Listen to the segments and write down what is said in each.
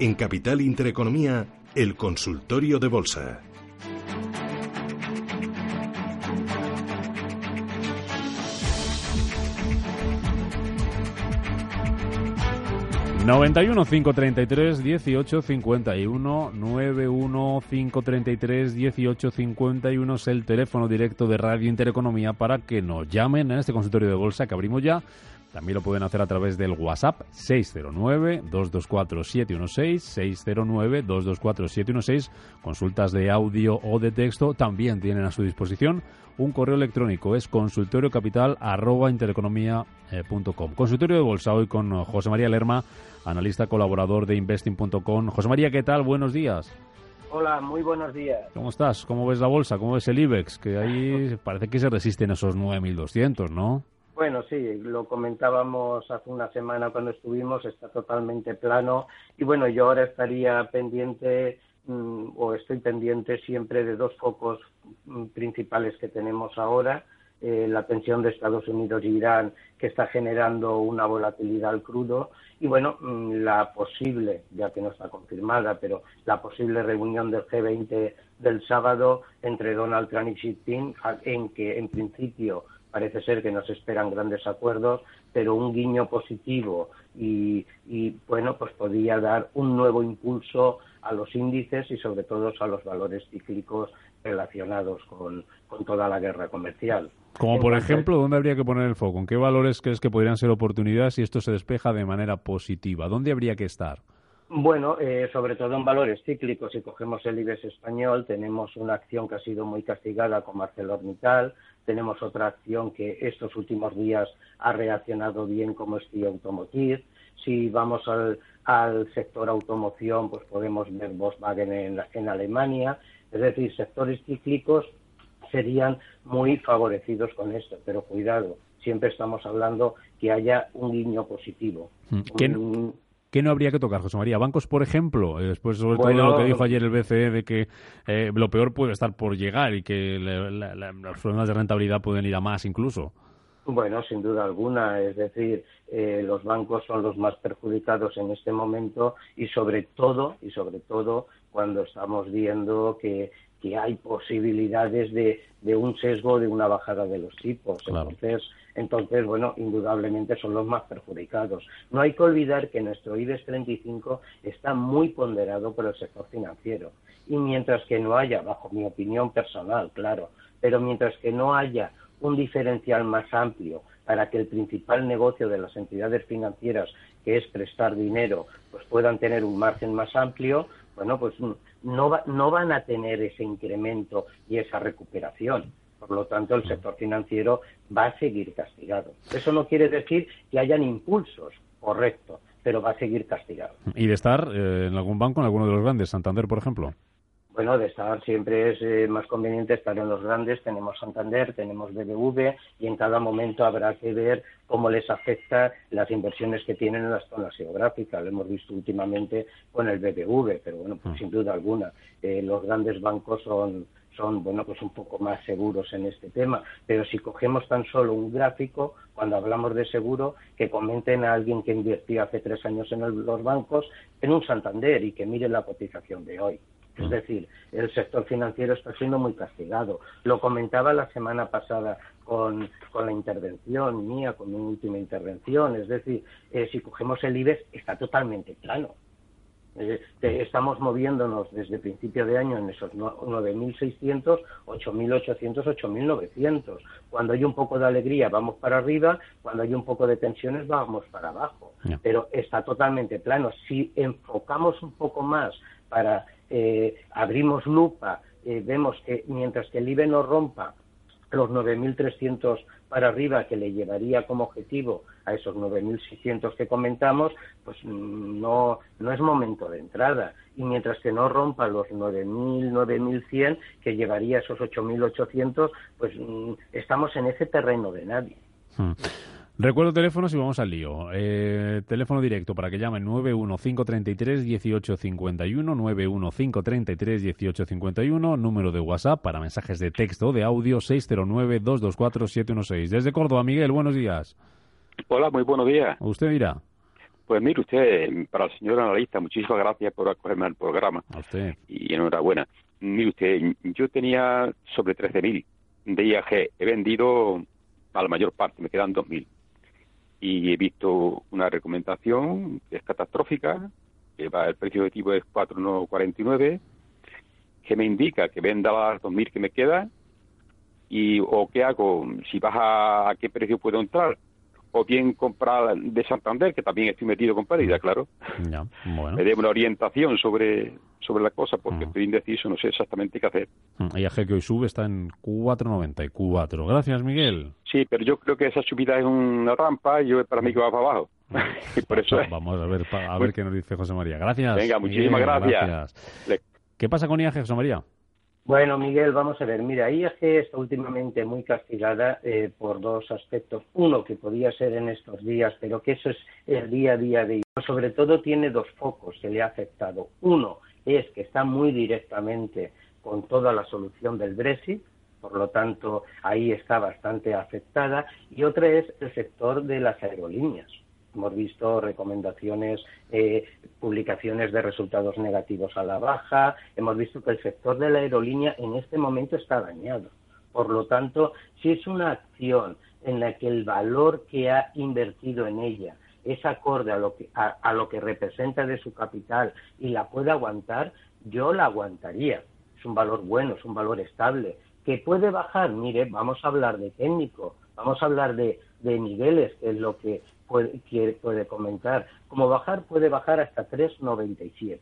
En Capital Intereconomía, el consultorio de bolsa. 91 533 18 51 91 533 18 51 es el teléfono directo de Radio Intereconomía para que nos llamen en este consultorio de bolsa que abrimos ya. También lo pueden hacer a través del WhatsApp 609-224-716, 609-224-716. Consultas de audio o de texto también tienen a su disposición. Un correo electrónico es consultoriocapital.intereconomía.com. Consultorio de bolsa hoy con José María Lerma analista colaborador de investing.com. José María, ¿qué tal? Buenos días. Hola, muy buenos días. ¿Cómo estás? ¿Cómo ves la bolsa? ¿Cómo ves el IBEX? Que ahí parece que se resisten esos 9.200, ¿no? Bueno, sí, lo comentábamos hace una semana cuando estuvimos, está totalmente plano. Y bueno, yo ahora estaría pendiente mm, o estoy pendiente siempre de dos focos mm, principales que tenemos ahora eh, la tensión de Estados Unidos y Irán que está generando una volatilidad al crudo y bueno, mm, la posible, ya que no está confirmada, pero la posible reunión del G20 del sábado entre Donald Trump y Xi Jinping en que en principio parece ser que no se esperan grandes acuerdos, pero un guiño positivo y, y, bueno, pues podría dar un nuevo impulso a los índices y sobre todo a los valores cíclicos relacionados con, con toda la guerra comercial. Como por ejemplo, ¿dónde habría que poner el foco? ¿En qué valores crees que podrían ser oportunidades si esto se despeja de manera positiva? ¿Dónde habría que estar? Bueno, eh, sobre todo en valores cíclicos. Si cogemos el IBEX español, tenemos una acción que ha sido muy castigada con ArcelorMittal, tenemos otra acción que estos últimos días ha reaccionado bien como es Automotive. Si vamos al, al, sector automoción, pues podemos ver Volkswagen en, en Alemania. Es decir, sectores cíclicos serían muy favorecidos con esto, pero cuidado, siempre estamos hablando que haya un guiño positivo. Mm. ¿Qué, no habría que tocar, José María? Bancos, por ejemplo, eh, después sobre todo lo que dijo ayer el BCE de que eh, lo peor puede estar por llegar y que los problemas de rentabilidad pueden ir a más incluso. Bueno, sin duda alguna, es decir, eh, los bancos son los más perjudicados en este momento y sobre todo, y sobre todo cuando estamos viendo que que hay posibilidades de, un sesgo de una bajada de los tipos. Entonces, entonces, bueno, indudablemente son los más perjudicados. No hay que olvidar que nuestro IBEX 35 está muy ponderado por el sector financiero. Y mientras que no haya, bajo mi opinión personal, claro, pero mientras que no haya un diferencial más amplio para que el principal negocio de las entidades financieras, que es prestar dinero, pues puedan tener un margen más amplio, bueno, pues no, no van a tener ese incremento y esa recuperación. Por lo tanto, el sector financiero va a seguir castigado. Eso no quiere decir que hayan impulsos, correcto, pero va a seguir castigado. ¿Y de estar eh, en algún banco, en alguno de los grandes, Santander, por ejemplo? Bueno, de estar siempre es eh, más conveniente estar en los grandes. Tenemos Santander, tenemos BBV y en cada momento habrá que ver cómo les afecta las inversiones que tienen en las zonas geográficas. Lo hemos visto últimamente con el BBV, pero bueno, pues mm. sin duda alguna. Eh, los grandes bancos son, son bueno pues un poco más seguros en este tema pero si cogemos tan solo un gráfico cuando hablamos de seguro que comenten a alguien que invirtió hace tres años en los bancos en un Santander y que mire la cotización de hoy es decir, el sector financiero está siendo muy castigado. Lo comentaba la semana pasada con, la intervención mía, con mi última intervención. Es decir, eh, si cogemos el IBEX, está totalmente plano. Eh, estamos moviéndonos desde principio de año en esos 9.600, 8.800, 8.900. Cuando hay un poco de alegría vamos para arriba, cuando hay un poco de tensiones vamos para abajo. Pero está totalmente plano. Si enfocamos un poco más para eh, abrimos lupa, eh, vemos que mientras que el IBE no rompa los 9.300 para arriba que le llevaría como objetivo a esos 9.600 que comentamos, pues no, no es momento de entrada. Y mientras que no rompa los 9.000, 9.100 que llevaría esos 8.800, pues mm, estamos en ese terreno de nadie. Hmm. Recuerdo teléfonos y vamos al lío. Eh, teléfono directo para que llamen 915331851, 915331851, número de WhatsApp para mensajes de texto, de audio 609224716. Desde Córdoba, Miguel, buenos días. Hola, muy buenos días. Usted dirá. Pues mire usted, para el señor analista, muchísimas gracias por acogerme al programa. A usted. Y enhorabuena. Mire usted, yo tenía sobre 13.000 de IAG. He vendido a la mayor parte, me quedan 2.000. Y he visto una recomendación que es catastrófica, que va, el precio objetivo es 4,49, que me indica que venda las 2.000 que me quedan y o qué hago, si baja a qué precio puedo entrar o bien comprar de Santander, que también estoy metido con pérdida, claro. Bueno. Me dé una orientación sobre, sobre la cosa, porque Mm. estoy indeciso, no sé exactamente qué hacer. Mm, que hoy sube está en 4.94. Gracias, Miguel. Sí, pero yo creo que esa subida es una rampa y yo para mí que va para abajo. y por eso es. Vamos a ver, a ver qué nos dice José María. Gracias. Venga, muchísimas Miguel, gracias. Le- ¿Qué pasa con IAG, José María? Bueno, Miguel, vamos a ver. Mira, IAG está últimamente muy castigada eh, por dos aspectos. Uno, que podía ser en estos días, pero que eso es el día a día de IAG. Sobre todo tiene dos focos que le ha afectado. Uno es que está muy directamente con toda la solución del Brexit, por lo tanto, ahí está bastante afectada. Y otra es el sector de las aerolíneas. Hemos visto recomendaciones, eh, publicaciones de resultados negativos a la baja. Hemos visto que el sector de la aerolínea en este momento está dañado. Por lo tanto, si es una acción en la que el valor que ha invertido en ella es acorde a lo que, a, a lo que representa de su capital y la puede aguantar, yo la aguantaría. Es un valor bueno, es un valor estable. Que puede bajar, mire, vamos a hablar de técnico, vamos a hablar de, de niveles, que es lo que puede, quiere- puede comentar. Como bajar, puede bajar hasta 3,97.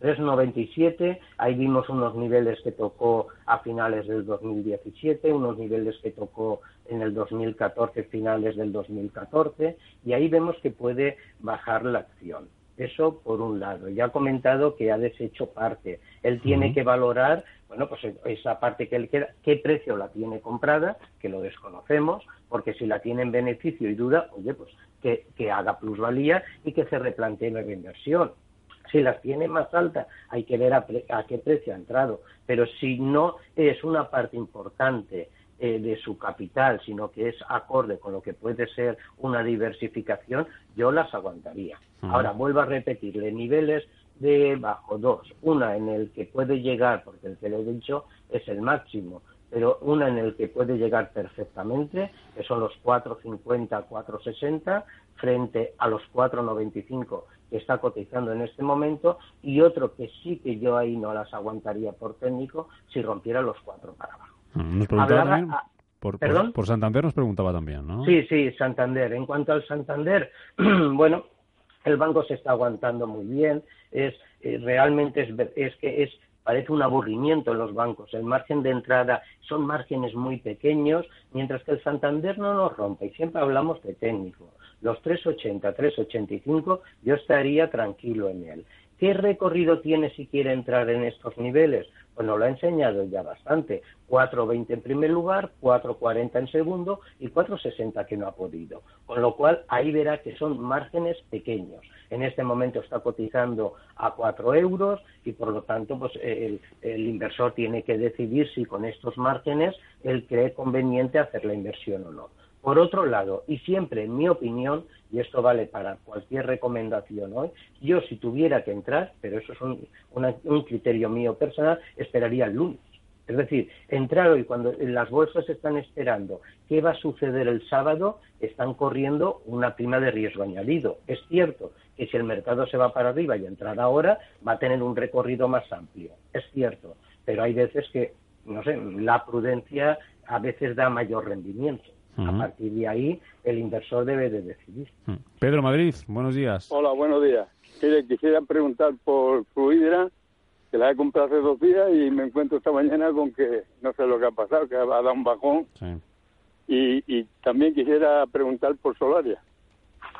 3,97, ahí vimos unos niveles que tocó a finales del 2017, unos niveles que tocó en el 2014, finales del 2014, y ahí vemos que puede bajar la acción. Eso por un lado. Ya ha comentado que ha deshecho parte. Él tiene que valorar, bueno, pues esa parte que le queda, qué precio la tiene comprada, que lo desconocemos, porque si la tiene en beneficio y duda, oye, pues que, que haga plusvalía y que se replantee la inversión. Si las tiene más altas, hay que ver a, pre- a qué precio ha entrado. Pero si no es una parte importante eh, de su capital, sino que es acorde con lo que puede ser una diversificación, yo las aguantaría. Ahora, vuelvo a repetirle, niveles de bajo dos. Una en el que puede llegar, porque el que le he dicho es el máximo, pero una en el que puede llegar perfectamente, que son los 4.50, 4.60, frente a los 4.95 que está cotizando en este momento, y otro que sí que yo ahí no las aguantaría por técnico si rompiera los 4 para abajo. Mm, Nos preguntaba Hablaba- también, por, por, por Santander nos preguntaba también, ¿no? Sí, sí, Santander. En cuanto al Santander, bueno, el banco se está aguantando muy bien. Es eh, realmente es, es que es parece un aburrimiento en los bancos. El margen de entrada son márgenes muy pequeños, mientras que el Santander no nos rompe. Y siempre hablamos de técnico. Los 380, 385, yo estaría tranquilo en él. ¿Qué recorrido tiene si quiere entrar en estos niveles? Pues nos lo ha enseñado ya bastante. 4.20 en primer lugar, 4.40 en segundo y 4.60 que no ha podido. Con lo cual ahí verá que son márgenes pequeños. En este momento está cotizando a 4 euros y por lo tanto pues el, el inversor tiene que decidir si con estos márgenes él cree conveniente hacer la inversión o no. Por otro lado, y siempre en mi opinión, y esto vale para cualquier recomendación hoy, yo si tuviera que entrar, pero eso es un, una- un criterio mío personal, esperaría el lunes. Es decir, entrar hoy cuando las bolsas están esperando qué va a suceder el sábado, están corriendo una prima de riesgo añadido. Es cierto que si el mercado se va para arriba y entrar ahora, va a tener un recorrido más amplio. Es cierto, pero hay veces que, no sé, la prudencia a veces da mayor rendimiento. A partir de ahí, el inversor debe de decidir. Mm. Pedro Madrid, buenos días. Hola, buenos días. Mire, quisiera preguntar por Fluidra, que la he comprado hace dos días y me encuentro esta mañana con que no sé lo que ha pasado, que ha dado un bajón. Sí. Y, y también quisiera preguntar por Solaria.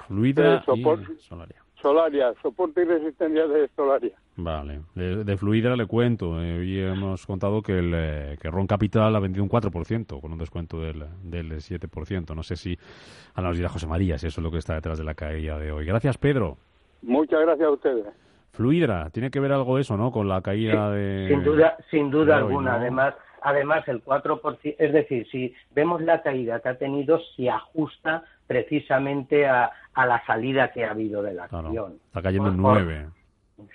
Fluidra Eh, y Solaria. Solaria, soporte y resistencia de Solaria. Vale, de, de Fluidra le cuento. Eh, hoy hemos contado que el eh, que Ron Capital ha vendido un 4%, con un descuento del, del 7%. No sé si ahora nos dirá José María si eso es lo que está detrás de la caída de hoy. Gracias, Pedro. Muchas gracias a ustedes. Fluidra, tiene que ver algo eso, ¿no? Con la caída de... Sin duda, sin duda hoy, alguna. ¿no? Además, además el 4%, es decir, si vemos la caída que ha tenido, se ajusta precisamente a, la salida que ha habido de la acción. está cayendo en 9.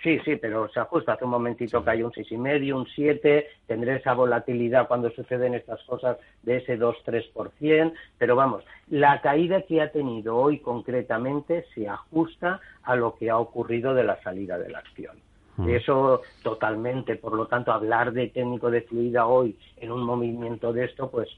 Sí, sí, pero se ajusta. Hace un momentito que hay un seis y medio, un 7. Tendré esa volatilidad cuando suceden estas cosas de ese 2-3%. Pero vamos, la caída que ha tenido hoy concretamente se ajusta a lo que ha ocurrido de la salida de la acción. Mm. Eso totalmente. Por lo tanto, hablar de técnico de fluida hoy en un movimiento de esto, pues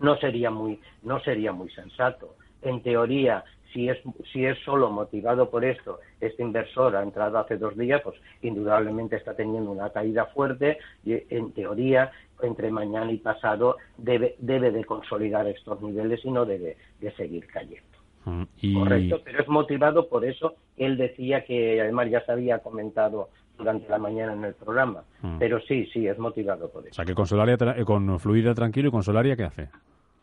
no sería muy, no sería muy sensato. En teoría, si es, si es solo motivado por esto, este inversor ha entrado hace dos días, pues indudablemente está teniendo una caída fuerte y en teoría entre mañana y pasado debe, debe de consolidar estos niveles y no debe de seguir cayendo. Mm, Correcto, pero es motivado por eso. Él decía que además ya se había comentado durante la mañana en el programa. Mm. Pero sí, sí, es motivado por eso. O sea, que con, Solaria, eh, con Fluida tranquilo y con Solaria, ¿qué hace?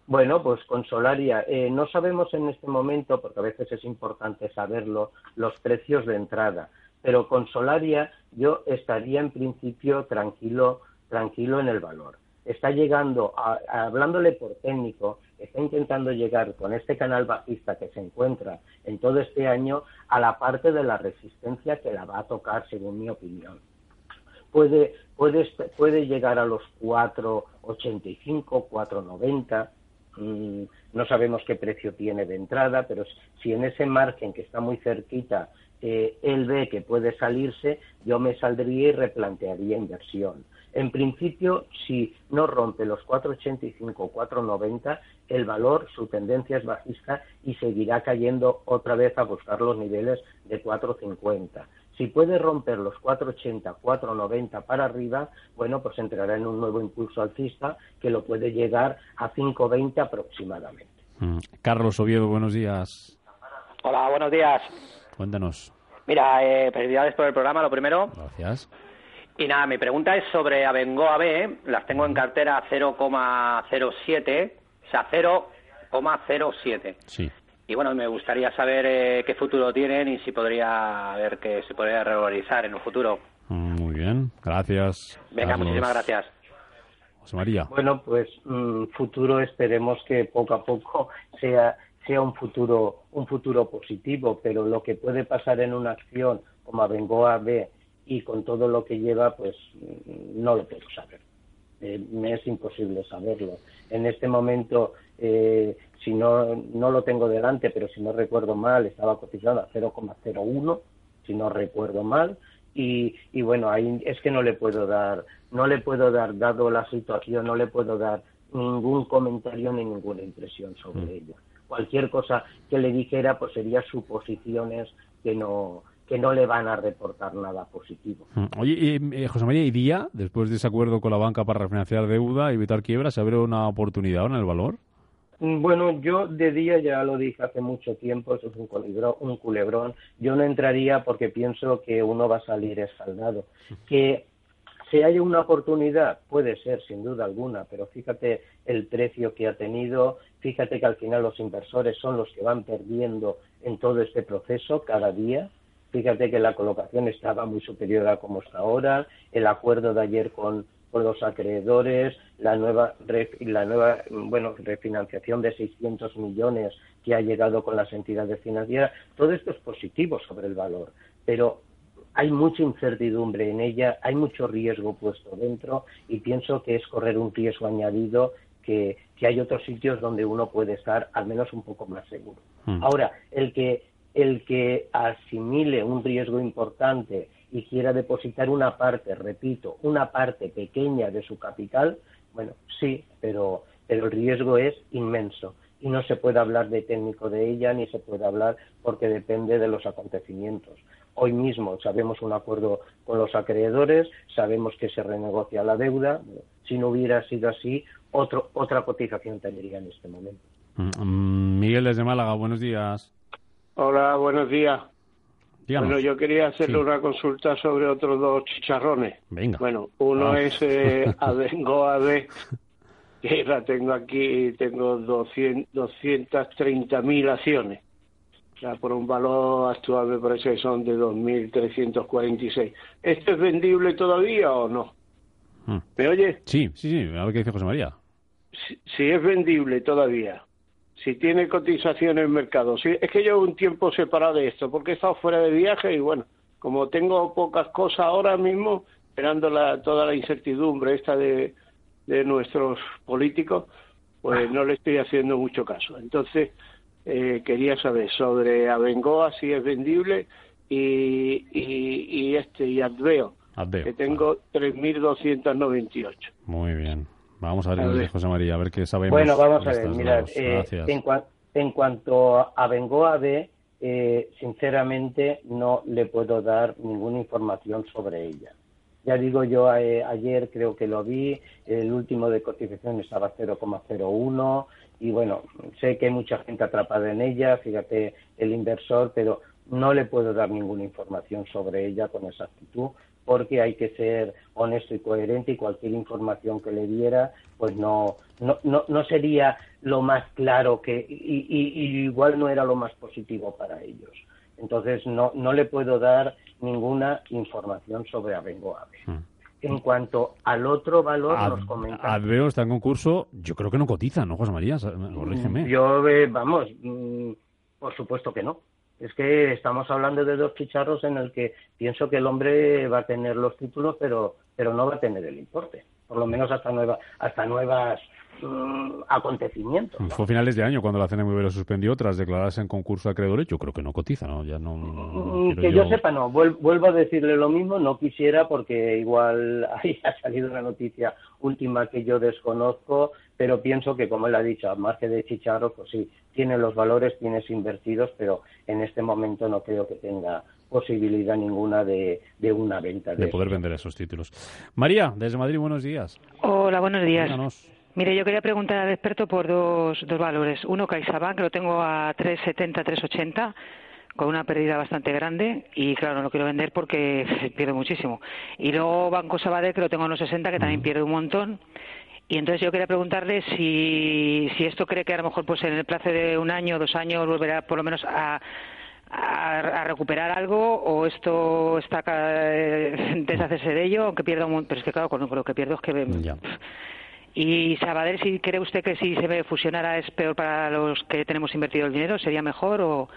Bueno, pues con Solaria eh, no sabemos en este momento, porque a veces es importante saberlo, los precios de entrada. Pero con Solaria yo estaría en principio tranquilo, tranquilo en el valor. Está llegando, hablándole por técnico, está intentando llegar con este canal bajista que se encuentra en todo este año a la parte de la resistencia que la va a tocar, según mi opinión. Puede, puede, puede llegar a los 4,85, 4,90 Mm, no sabemos qué precio tiene de entrada, pero si en ese margen que está muy cerquita eh, él ve que puede salirse, yo me saldría y replantearía inversión. En principio, si no rompe los 4,85 o 4,90, el valor, su tendencia es bajista y seguirá cayendo otra vez a buscar los niveles de 4,50. Si puede romper los 4,80, 4,90 para arriba, bueno, pues entrará en un nuevo impulso alcista que lo puede llegar a 5,20 aproximadamente. Mm. Carlos Oviedo, buenos días. Hola, buenos días. Cuéntanos. Mira, eh, felicidades por el programa, lo primero. Gracias. Y nada, mi pregunta es sobre Abengoa B. Las tengo en cartera 0,07, o sea, 0,07. Sí. Y bueno, me gustaría saber eh, qué futuro tienen y si podría ver que se podría revalorizar en un futuro. Mm, muy bien, gracias. Venga, muchísimas gracias. José María. Bueno, pues mm, futuro esperemos que poco a poco sea sea un futuro un futuro positivo, pero lo que puede pasar en una acción como Abengoa B y con todo lo que lleva, pues mm, no lo puedo saber. Eh, me es imposible saberlo. En este momento eh, si no, no lo tengo delante, pero si no recuerdo mal, estaba cotizado a 0,01, si no recuerdo mal, y, y, bueno, ahí es que no le puedo dar, no le puedo dar, dado la situación, no le puedo dar ningún comentario ni ninguna impresión sobre mm. ello. Cualquier cosa que le dijera, pues sería suposiciones que no, que no le van a reportar nada positivo. Mm. Oye, eh, José María, ¿y día, después de ese acuerdo con la banca para refinanciar deuda y evitar quiebras, se abre una oportunidad en el valor? Mm, bueno, yo de día ya lo dije hace mucho tiempo, eso es un, culebrón, un culebrón. Yo no entraría porque pienso que uno va a salir escaldado. Que se haya una oportunidad, puede ser, sin duda alguna, pero fíjate el precio que ha tenido, fíjate que al final los inversores son los que van perdiendo en todo este proceso cada día. Fíjate que la colocación estaba muy superior a como está ahora, el acuerdo de ayer con, con los acreedores, la nueva, la nueva bueno, refinanciación de 600 millones que ha llegado con las entidades financieras, todo esto es positivo sobre el valor, pero hay mucha incertidumbre en ella, hay mucho riesgo puesto dentro y pienso que es correr un riesgo añadido que, que hay otros sitios donde uno puede estar al menos un poco más seguro. Hmm. Ahora, el que, el que asimile un riesgo importante y quiera depositar una parte, repito, una parte pequeña de su capital, bueno, sí, pero, pero el riesgo es inmenso y no se puede hablar de técnico de ella ni se puede hablar porque depende de los acontecimientos. Hoy mismo sabemos un acuerdo con los acreedores, sabemos que se renegocia la deuda. Si no hubiera sido así, otro, otra cotización tendría en este momento. Mm, Miguel desde Málaga, buenos días. Hola, buenos días. Bueno, yo quería hacerle una consulta sobre otros dos chicharrones. Venga. Bueno, uno ah. es eh, Adengo AD, que la tengo aquí, tengo 230.000 acciones. O sea, por un valor actual me parece que son de 2.346. ¿Esto es vendible todavía o no? Hmm. ¿Me oye? Sí, sí, sí. A ver qué dice José María. Si, si es vendible todavía, si tiene cotización en el mercado. Sí, es que llevo un tiempo separado de esto, porque he estado fuera de viaje y bueno, como tengo pocas cosas ahora mismo, esperando la, toda la incertidumbre esta de, de nuestros políticos, pues no le estoy haciendo mucho caso. Entonces, eh, quería saber sobre Abengoa, si es vendible, y, y, y este, y Adveo, Adveo, que tengo 3.298. Muy bien. Vamos a ver, A ver. José María, a ver qué sabemos. Bueno, vamos a ver, mirad, eh, en, cua- en cuanto a Bengoa B, eh, sinceramente no le puedo dar ninguna información sobre ella. Ya digo yo, eh, ayer creo que lo vi, el último de cotización estaba 0,01 y bueno, sé que hay mucha gente atrapada en ella, fíjate el inversor, pero no le puedo dar ninguna información sobre ella con exactitud porque hay que ser honesto y coherente y cualquier información que le diera pues no no, no, no sería lo más claro que y, y- y igual no era lo más positivo para ellos entonces no no le puedo dar ninguna información sobre Abengo Ave Mm. en cuanto al otro valor Ad- nos comenta Adveo está en concurso, yo creo que no cotiza, ¿no, José María? Sa- Corrígeme. Yo, eh, vamos, mm, por supuesto que no. Es que estamos hablando de dos chicharros en el que pienso que el hombre va a tener los títulos, pero, pero no va a tener el importe. Por lo menos hasta nueva, hasta nuevas mm, acontecimientos. ¿no? Fue a finales de año cuando la CNMV lo suspendió tras declararse en concurso acreedores. Yo creo que no cotiza, ¿no? Ya no, no- no Mm, que yo sepa, no. Vuel- vuelvo a decirle lo mismo. No quisiera porque igual ahí ha salido una noticia última que yo desconozco, pero pienso que, como él ha dicho, a margen de chicharro, pues sí, tiene los valores, tienes invertidos, pero en este momento no creo que tenga posibilidad ninguna de, de una venta de, de poder vender esos títulos. María, desde Madrid, buenos días. Hola, buenos días. Díganos. Mire, yo quería preguntar al experto por dos, dos valores. Uno, CaixaBank, que lo tengo a 3,70, 3,80, con una pérdida bastante grande y, claro, no lo quiero vender porque pierdo muchísimo. Y luego Banco Sabadell, que lo tengo en los 60, que también pierde un montón. Y entonces yo quería preguntarle si, si esto cree que a lo mejor pues en el plazo de un año, dos años, volverá por lo menos a, a, a recuperar algo o esto está deshacerse de ello, aunque pierda un montón. Pero es que, claro, con lo que pierdo es que... Ya. Y Sabadell, si cree usted que si se fusionara es peor para los que tenemos invertido el dinero, sería mejor o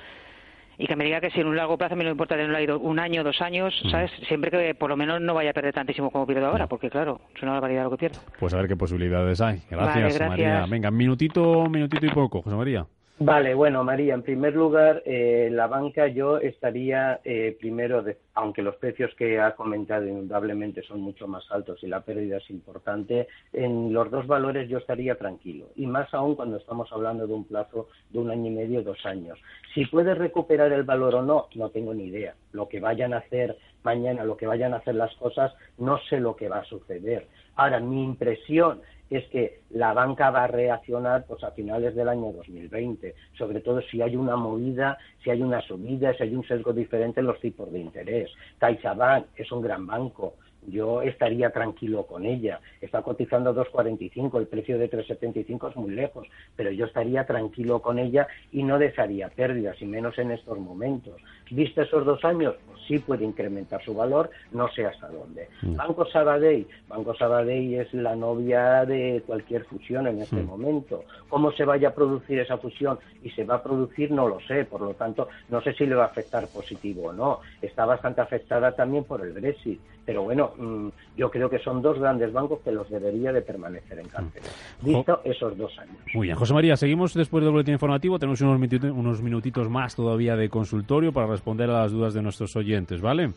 y que me diga que si en un largo plazo a mí no me importa tenerlo un año, dos años, ¿sabes? Siempre que por lo menos no vaya a perder tantísimo como pierdo ahora, porque claro, es una barbaridad lo que pierdo. Pues a ver qué posibilidades hay. Gracias, Vale, gracias. María. Venga, minutito, minutito y poco, José María. Vale, bueno, María, en primer lugar, eh, la banca yo estaría eh, primero, de- aunque los precios que ha comentado indudablemente son mucho más altos y la pérdida es importante, en los dos valores yo estaría tranquilo. Y más aún cuando estamos hablando de un plazo de un año y medio, dos años. Si puede recuperar el valor o no, no tengo ni idea. Lo que vayan a hacer mañana, lo que vayan a hacer las cosas, no sé lo que va a suceder. Ahora, mi impresión es que la banca va a reaccionar pues a finales del año 2020, sobre todo si hay una movida, si hay una subida, si hay un sesgo diferente en los tipos de interés. CaixaBank es un gran banco, yo estaría tranquilo con ella. Está cotizando 2.45, el precio de 3.75 es muy lejos, pero yo estaría tranquilo con ella y no desearía pérdidas, y menos en estos momentos. ¿Viste esos dos años? Sí puede incrementar su valor, no sé hasta dónde. Banco Sabadell, Banco Sabadell es la novia de cualquier fusión en este momento. ¿Cómo se vaya a producir esa fusión y se va a producir? No lo sé, por lo tanto, no sé si le va a afectar positivo o no. Está bastante afectada también por el Brexit, pero bueno, mm, yo creo que son dos grandes bancos que los debería de permanecer en cartera. Visto esos dos años. Muy bien, José María, seguimos después del boletín informativo. Tenemos unos, minuti- unos minutitos más todavía de consultorio para responder a las dudas de nuestros oyentes, ¿vale?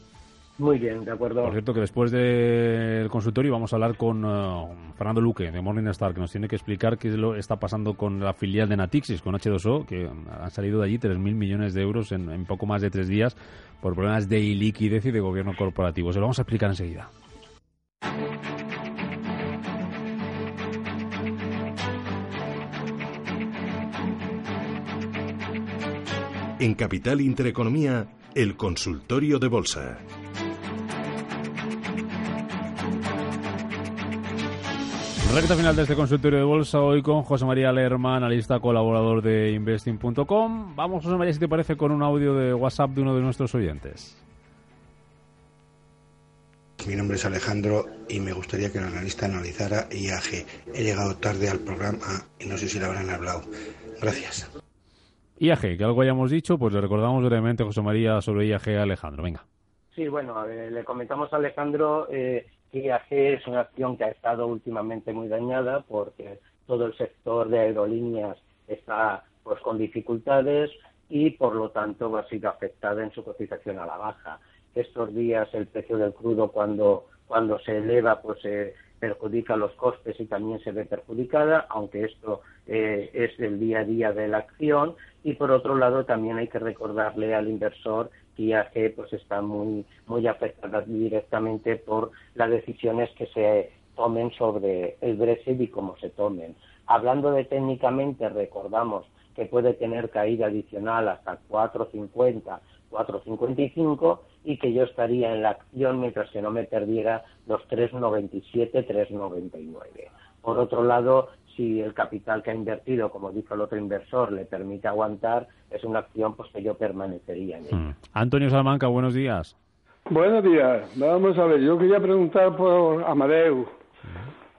Muy bien, de acuerdo. Por cierto, que después del consultorio vamos a hablar con eh, Fernando Luque de Morningstar, que nos tiene que explicar qué es lo que está pasando con la filial de Natixis, con H2O, que han salido de allí 3.000 millones de euros en, en poco más de tres días por problemas de iliquidez y de gobierno corporativo. Se lo vamos a explicar enseguida. En Capital Intereconomía, el consultorio de bolsa. Recta final de este consultorio de bolsa hoy con José María Lerma, analista colaborador de investing.com. Vamos, José María, si te parece, con un audio de WhatsApp de uno de nuestros oyentes. mi nombre es Alejandro y me gustaría que el analista analizara IAG. He llegado tarde al programa y no sé si le habrán hablado. Gracias. IAG, que algo hayamos dicho, pues le recordamos brevemente, José María, sobre IAG a Alejandro. Venga. Sí, bueno, le comentamos a Alejandro eh, que IAG es una acción que ha estado últimamente muy dañada porque todo el sector de aerolíneas está pues con dificultades y por lo tanto va a ser afectada en su cotización a la baja. Estos días el precio del crudo cuando, cuando se eleva pues se perjudica los costes y también se ve perjudicada, aunque esto eh, es el día a día de la acción. Y por otro lado también hay que recordarle al inversor que pues está muy, muy afectada directamente por las decisiones que se tomen sobre el Brexit y cómo se tomen. Hablando de técnicamente, recordamos que puede tener caída adicional hasta 4,50, 4,55 y que yo estaría en la acción mientras que no me perdiera los 3,97, 3,99. Por otro lado, si el capital que ha invertido, como dijo el otro inversor, le permite aguantar, es una acción pues que yo permanecería en ella. Hmm. Antonio Salamanca, buenos días. Buenos días. Vamos a ver, yo quería preguntar por Amadeu.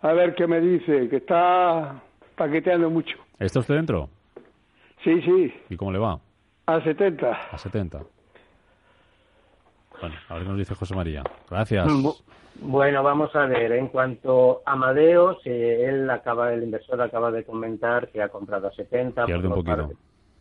A ver qué me dice, que está paqueteando mucho. ¿Está usted dentro? Sí, sí. ¿Y cómo le va? A 70. A 70. Bueno, a ver qué nos dice José María. Gracias. Bueno, vamos a ver. En cuanto a Amadeus, él acaba, el inversor acaba de comentar que ha comprado a 70. Pierde un poquito.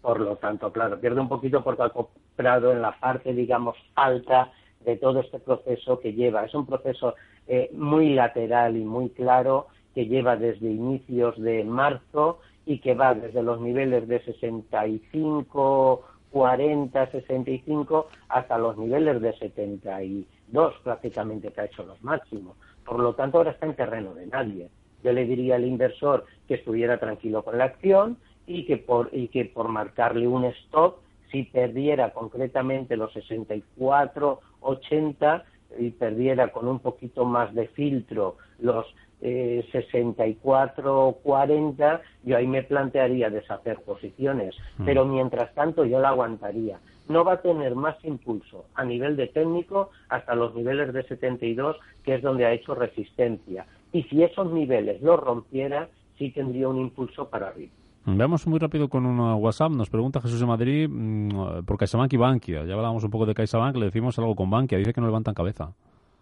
por lo tanto, claro, pierde un poquito porque ha comprado en la parte, digamos, alta de todo este proceso que lleva. Es un proceso eh, muy lateral y muy claro que lleva desde inicios de marzo y que va desde los niveles de 65, 40, 65 hasta los niveles de 72 prácticamente que ha hecho los máximos. Por lo tanto, ahora está en terreno de nadie. Yo le diría al inversor que estuviera tranquilo con la acción y que por, y que por marcarle un stop, si perdiera concretamente los 64, 80 y perdiera con un poquito más de filtro los eh, 64-40, yo ahí me plantearía deshacer posiciones, mm. pero mientras tanto yo la aguantaría. No va a tener más impulso a nivel de técnico hasta los niveles de 72, que es donde ha hecho resistencia. Y si esos niveles los rompiera, sí tendría un impulso para arriba. Veamos muy rápido con un WhatsApp. Nos pregunta Jesús de Madrid mm, por CaixaBank y Bankia. Ya hablábamos un poco de CaixaBank, le decimos algo con Bankia. Dice que no levantan cabeza.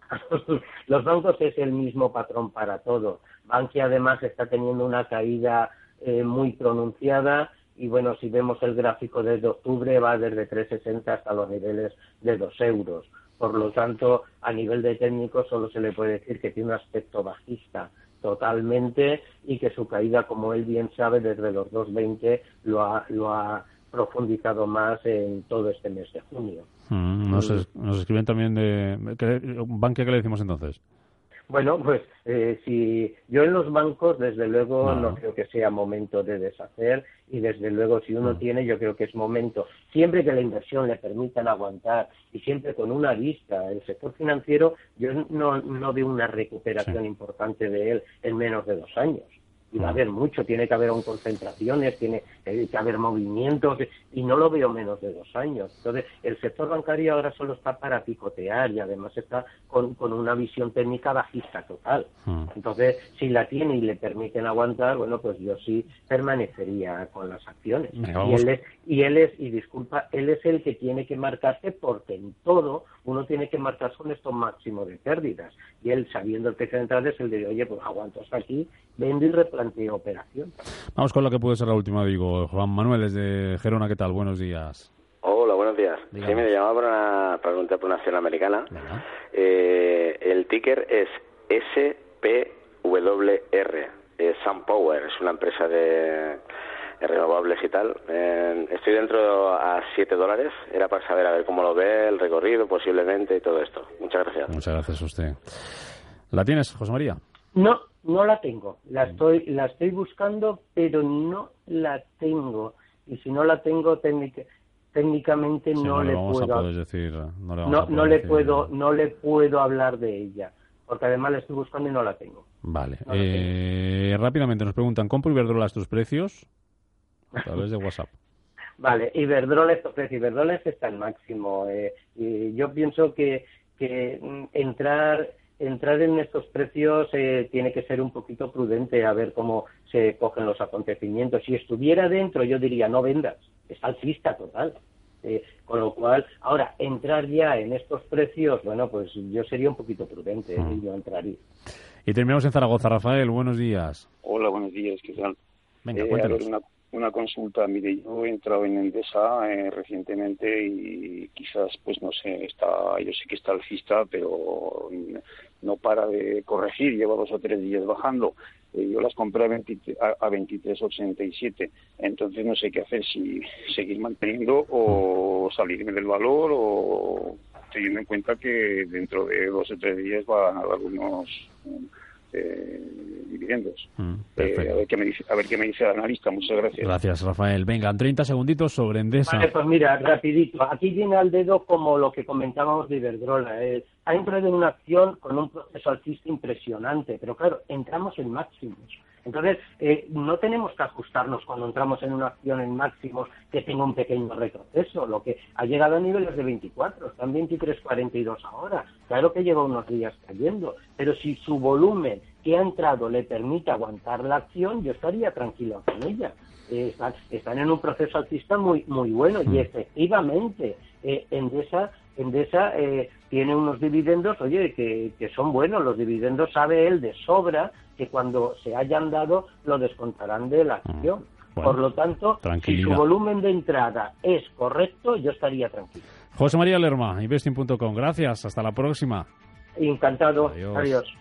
Los bancos es el mismo patrón para todo. Bankia además está teniendo una caída eh, muy pronunciada y bueno, si vemos el gráfico desde octubre va desde 3,60 hasta los niveles de 2 euros. Por lo tanto, a nivel de técnico solo se le puede decir que tiene un aspecto bajista totalmente y que su caída, como él bien sabe, desde los 2,20 lo ha, lo ha profundizado más en todo este mes de junio. Mm, nos, escriben también de... ¿qué, ¿Bankia qué le decimos entonces? Bueno, pues eh, si yo en los bancos, desde luego, no. creo que sea momento de deshacer y desde luego si uno mm. tiene, yo creo que es momento, siempre que la inversión le permitan aguantar y siempre con una vista, el sector financiero, yo no, no veo una recuperación importante de él en menos de dos años y va a haber mucho, tiene que haber concentraciones, tiene que haber movimientos y no lo veo menos de dos años. Entonces, el sector bancario ahora solo está para picotear y además está con, con una visión técnica bajista total. Hmm. Entonces, si la tiene y le permiten aguantar, bueno, pues yo sí permanecería con las acciones. y, él es, y él es, y disculpa, él es el que tiene que marcarse porque en todo uno tiene que marcarse un esto máximo de pérdidas. Y él, sabiendo el que central, es el de, oye, pues aguanto hasta aquí, vendo y replanteo operación. Vamos con lo que puede ser la última, digo. Juan Manuel, desde Gerona, ¿qué tal? Buenos días. Hola, buenos días. Sí, me llamaba para, una, para preguntar por una acción americana. Eh, el ticker es SPWR, es SunPower, es una empresa de renovables y tal. Eh, estoy dentro a 7 dólares. Era para saber a ver cómo lo ve, el recorrido posiblemente y todo esto. Muchas gracias. Muchas gracias a usted. ¿La tienes, José María? No, no la tengo. La estoy, la estoy buscando, pero no la tengo. Y si no la tengo técnicamente no, le puedo decir, no le, no, le puedo no le puedo hablar de ella porque además la estoy buscando y no la tengo vale eh, rápidamente nos preguntan compro Iberdrola estos precios a través de WhatsApp vale Iberdrola estos precios Iberdrola está al máximo eh, y yo pienso que que mm, entrar entrar en estos precios eh, tiene que ser un poquito prudente a ver cómo se cogen los acontecimientos. Si estuviera dentro, yo diría no vendas, es alcista total. Eh, con lo cual, ahora, entrar ya en estos precios, bueno, pues yo sería un poquito prudente mm. y yo entraría. Y terminamos en Zaragoza. Rafael, buenos días. Hola, buenos días, ¿qué tal? Venga, cuéntanos una consulta. Mire, yo he entrado en Endesa eh, recientemente y quizás, pues no sé, está, yo sé que está alcista, pero no para de corregir, lleva dos o tres días bajando. Eh, yo las compré a, 23, a, 23.87, entonces no sé qué hacer, si seguir manteniendo o salirme del valor o teniendo en cuenta que dentro de dos o tres días van a dar unos eh, dividendos. Mm, eh, a, ver qué me dice, a ver qué me dice el analista. Muchas gracias. Gracias, Rafael. Vengan, 30 segunditos sobre Endesa. Vale, pues mira, rapidito. Aquí viene al dedo como lo que comentábamos de Iberdrola. Eh. Ha entrado en una acción con un proceso alcista impresionante, pero claro, entramos en máximos. Entonces, eh, no tenemos que ajustarnos cuando entramos en una acción en máximos que tenga un pequeño retroceso. Lo que ha llegado a niveles de 24, están 23.42 ahora. Claro que lleva unos días cayendo, pero si su volumen que ha entrado le permite aguantar la acción, yo estaría tranquilo con ella. Eh, están, en un proceso alcista muy muy bueno y mm. efectivamente eh, Endesa, Endesa eh, tiene unos dividendos, oye, que, que son buenos. Los dividendos sabe él de sobra que cuando se hayan dado lo descontarán de la mm. acción. Por lo tanto, si su volumen de entrada es correcto, yo estaría tranquilo. José María Lerma, investing.com. Gracias. Hasta la próxima. Encantado. Adiós.